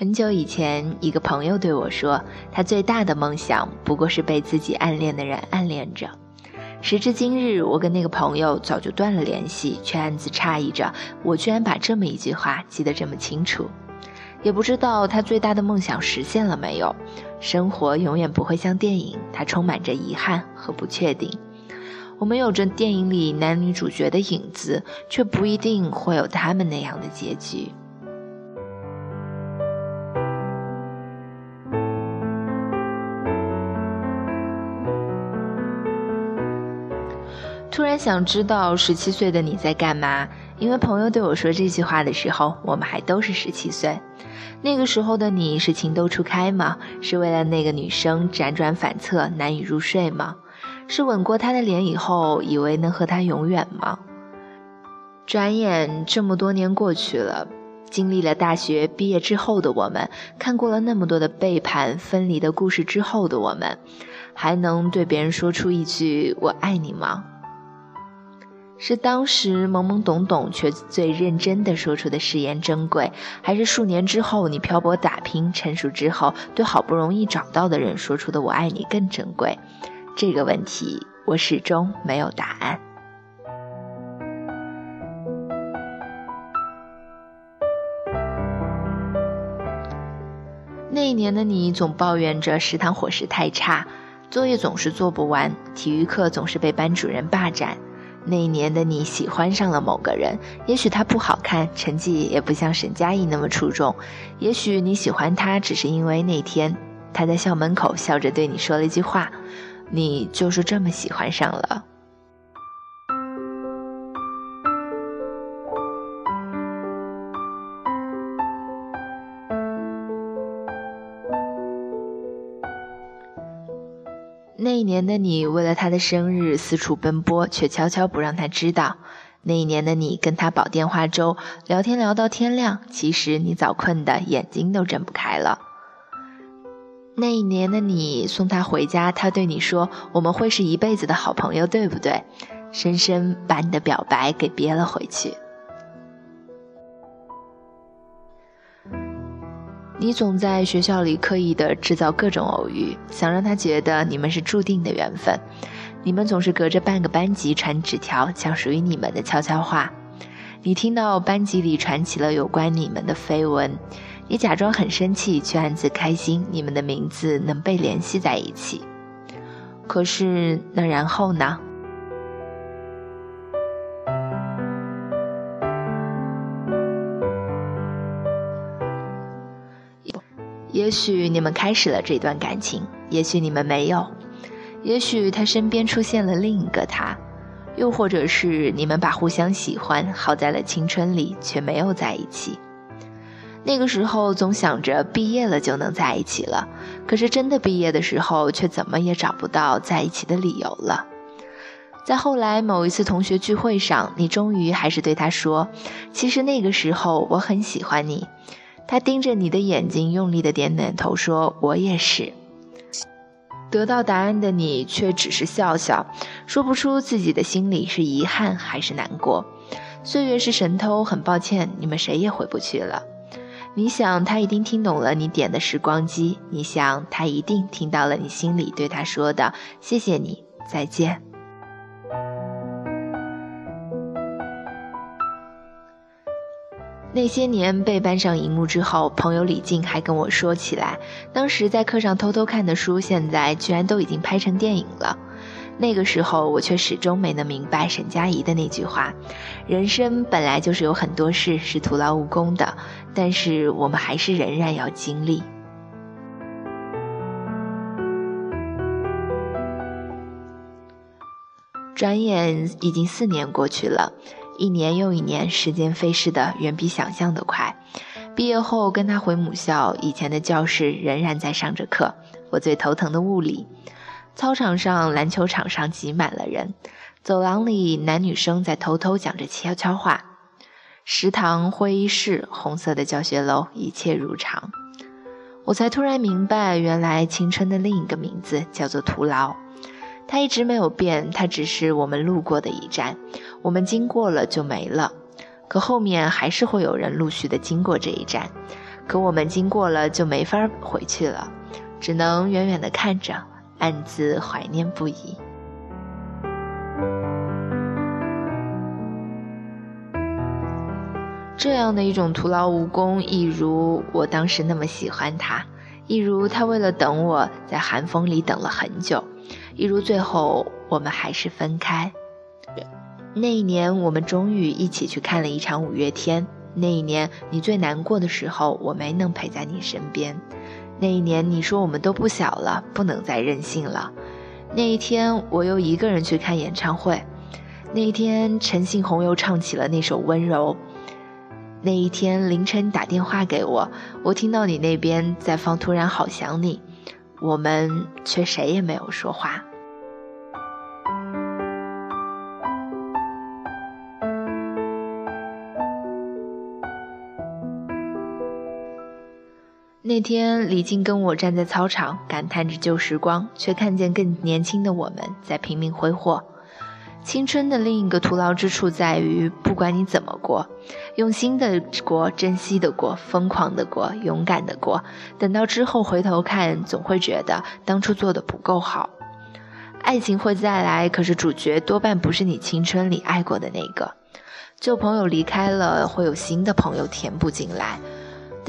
很久以前，一个朋友对我说，他最大的梦想不过是被自己暗恋的人暗恋着。时至今日，我跟那个朋友早就断了联系，却暗自诧异着，我居然把这么一句话记得这么清楚。也不知道他最大的梦想实现了没有。生活永远不会像电影，它充满着遗憾和不确定。我们有着电影里男女主角的影子，却不一定会有他们那样的结局。突然想知道十七岁的你在干嘛？因为朋友对我说这句话的时候，我们还都是十七岁。那个时候的你是情窦初开吗？是为了那个女生辗转反侧难以入睡吗？是吻过她的脸以后，以为能和她永远吗？转眼这么多年过去了，经历了大学毕业之后的我们，看过了那么多的背叛分离的故事之后的我们，还能对别人说出一句“我爱你”吗？是当时懵懵懂懂却最认真的说出的誓言珍贵，还是数年之后你漂泊打拼成熟之后对好不容易找到的人说出的“我爱你”更珍贵？这个问题我始终没有答案。那一年的你总抱怨着食堂伙食太差，作业总是做不完，体育课总是被班主任霸占。那一年的你喜欢上了某个人，也许他不好看，成绩也不像沈佳宜那么出众，也许你喜欢他只是因为那天他在校门口笑着对你说了一句话，你就是这么喜欢上了。那一年的你，为了他的生日四处奔波，却悄悄不让他知道。那一年的你，跟他煲电话粥，聊天聊到天亮，其实你早困得眼睛都睁不开了。那一年的你，送他回家，他对你说：“我们会是一辈子的好朋友，对不对？”深深把你的表白给憋了回去。你总在学校里刻意的制造各种偶遇，想让他觉得你们是注定的缘分。你们总是隔着半个班级传纸条，讲属于你们的悄悄话。你听到班级里传起了有关你们的绯闻，你假装很生气，却暗自开心，你们的名字能被联系在一起。可是那然后呢？也许你们开始了这段感情，也许你们没有，也许他身边出现了另一个他，又或者是你们把互相喜欢耗在了青春里，却没有在一起。那个时候总想着毕业了就能在一起了，可是真的毕业的时候，却怎么也找不到在一起的理由了。在后来某一次同学聚会上，你终于还是对他说：“其实那个时候我很喜欢你。”他盯着你的眼睛，用力的点点头，说：“我也是。”得到答案的你却只是笑笑，说不出自己的心里是遗憾还是难过。岁月是神偷，很抱歉，你们谁也回不去了。你想，他一定听懂了你点的时光机；你想，他一定听到了你心里对他说的“谢谢你，再见”。那些年被搬上荧幕之后，朋友李静还跟我说起来，当时在课上偷偷看的书，现在居然都已经拍成电影了。那个时候，我却始终没能明白沈佳宜的那句话：人生本来就是有很多事是徒劳无功的，但是我们还是仍然要经历。转眼已经四年过去了。一年又一年，时间飞逝的远比想象的快。毕业后跟他回母校，以前的教室仍然在上着课。我最头疼的物理。操场上、篮球场上挤满了人，走廊里男女生在偷偷讲着悄悄话。食堂、会议室、红色的教学楼，一切如常。我才突然明白，原来青春的另一个名字叫做徒劳。它一直没有变，它只是我们路过的一站。我们经过了就没了，可后面还是会有人陆续的经过这一站，可我们经过了就没法回去了，只能远远的看着，暗自怀念不已。这样的一种徒劳无功，一如我当时那么喜欢他，一如他为了等我在寒风里等了很久，一如最后我们还是分开。那一年，我们终于一起去看了一场五月天。那一年，你最难过的时候，我没能陪在你身边。那一年，你说我们都不小了，不能再任性了。那一天，我又一个人去看演唱会。那一天，陈信宏又唱起了那首《温柔》。那一天凌晨打电话给我，我听到你那边在放《突然好想你》，我们却谁也没有说话。那天李静跟我站在操场，感叹着旧时光，却看见更年轻的我们在拼命挥霍。青春的另一个徒劳之处在于，不管你怎么过，用心的过，珍惜的过，疯狂的过，勇敢的过，等到之后回头看，总会觉得当初做的不够好。爱情会再来，可是主角多半不是你青春里爱过的那个。旧朋友离开了，会有新的朋友填补进来，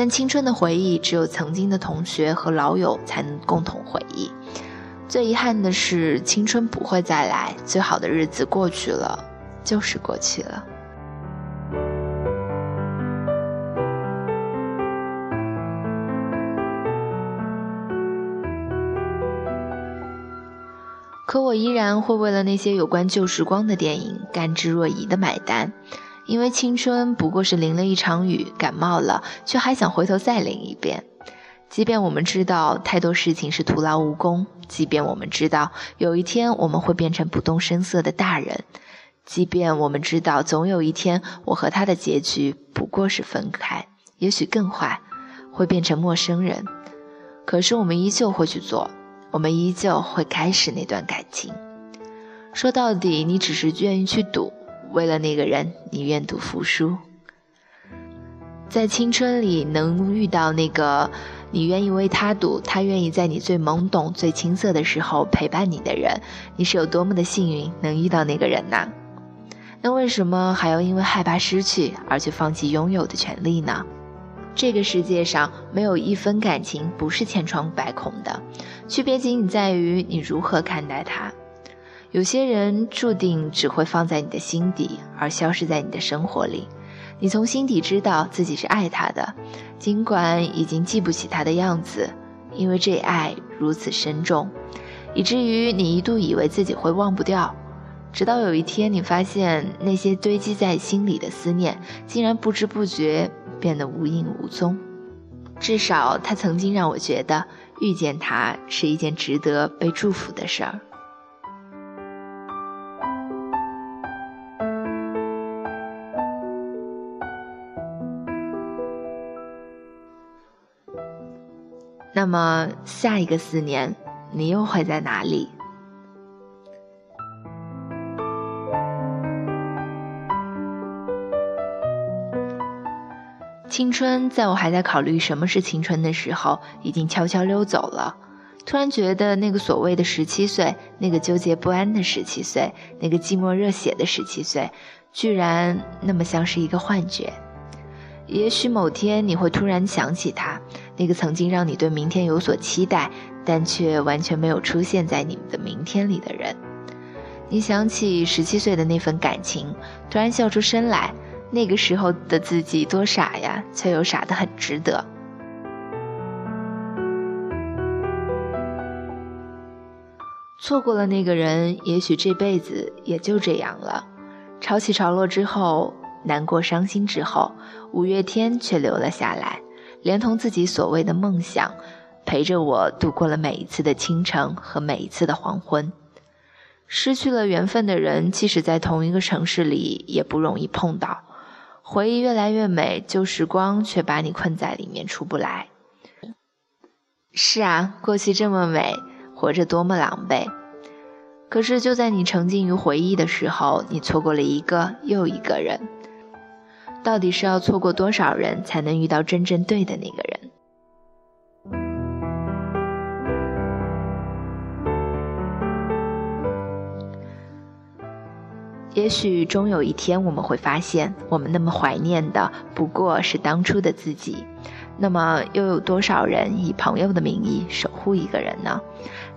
但青春的回忆，只有曾经的同学和老友才能共同回忆。最遗憾的是，青春不会再来。最好的日子过去了，就是过去了。可我依然会为了那些有关旧时光的电影甘之若饴的买单，因为青春不过是淋了一场雨，感冒了，却还想回头再淋一遍。即便我们知道太多事情是徒劳无功，即便我们知道有一天我们会变成不动声色的大人，即便我们知道总有一天我和他的结局不过是分开，也许更坏，会变成陌生人，可是我们依旧会去做，我们依旧会开始那段感情。说到底，你只是愿意去赌，为了那个人，你愿赌服输。在青春里能遇到那个。你愿意为他赌，他愿意在你最懵懂、最青涩的时候陪伴你的人，你是有多么的幸运能遇到那个人呐？那为什么还要因为害怕失去而去放弃拥有的权利呢？这个世界上没有一分感情不是千疮百孔的，区别仅仅在于你如何看待它。有些人注定只会放在你的心底，而消失在你的生活里。你从心底知道自己是爱他的，尽管已经记不起他的样子，因为这爱如此深重，以至于你一度以为自己会忘不掉。直到有一天，你发现那些堆积在心里的思念，竟然不知不觉变得无影无踪。至少，他曾经让我觉得遇见他是一件值得被祝福的事儿。那么下一个四年，你又会在哪里？青春在我还在考虑什么是青春的时候，已经悄悄溜走了。突然觉得那个所谓的十七岁，那个纠结不安的十七岁，那个寂寞热血的十七岁，居然那么像是一个幻觉。也许某天你会突然想起他。那个曾经让你对明天有所期待，但却完全没有出现在你们的明天里的人，你想起十七岁的那份感情，突然笑出声来。那个时候的自己多傻呀，却又傻得很值得。错过了那个人，也许这辈子也就这样了。潮起潮落之后，难过伤心之后，五月天却留了下来。连同自己所谓的梦想，陪着我度过了每一次的清晨和每一次的黄昏。失去了缘分的人，即使在同一个城市里，也不容易碰到。回忆越来越美，旧时光却把你困在里面出不来。是啊，过去这么美，活着多么狼狈。可是就在你沉浸于回忆的时候，你错过了一个又一个人。到底是要错过多少人才能遇到真正对的那个人？也许终有一天，我们会发现，我们那么怀念的不过是当初的自己。那么，又有多少人以朋友的名义守护一个人呢？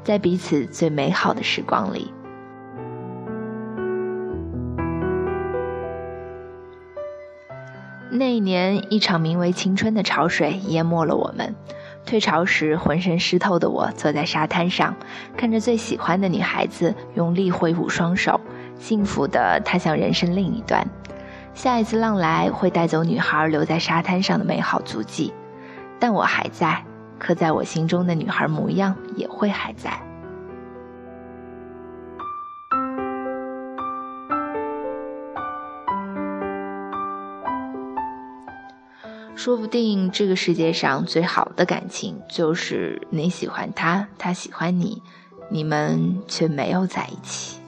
在彼此最美好的时光里，那一年，一场名为青春的潮水淹没了我们。退潮时，浑身湿透的我坐在沙滩上，看着最喜欢的女孩子用力挥舞双手。幸福的踏向人生另一端，下一次浪来会带走女孩留在沙滩上的美好足迹，但我还在，刻在我心中的女孩模样也会还在。说不定这个世界上最好的感情就是你喜欢他，他喜欢你，你们却没有在一起。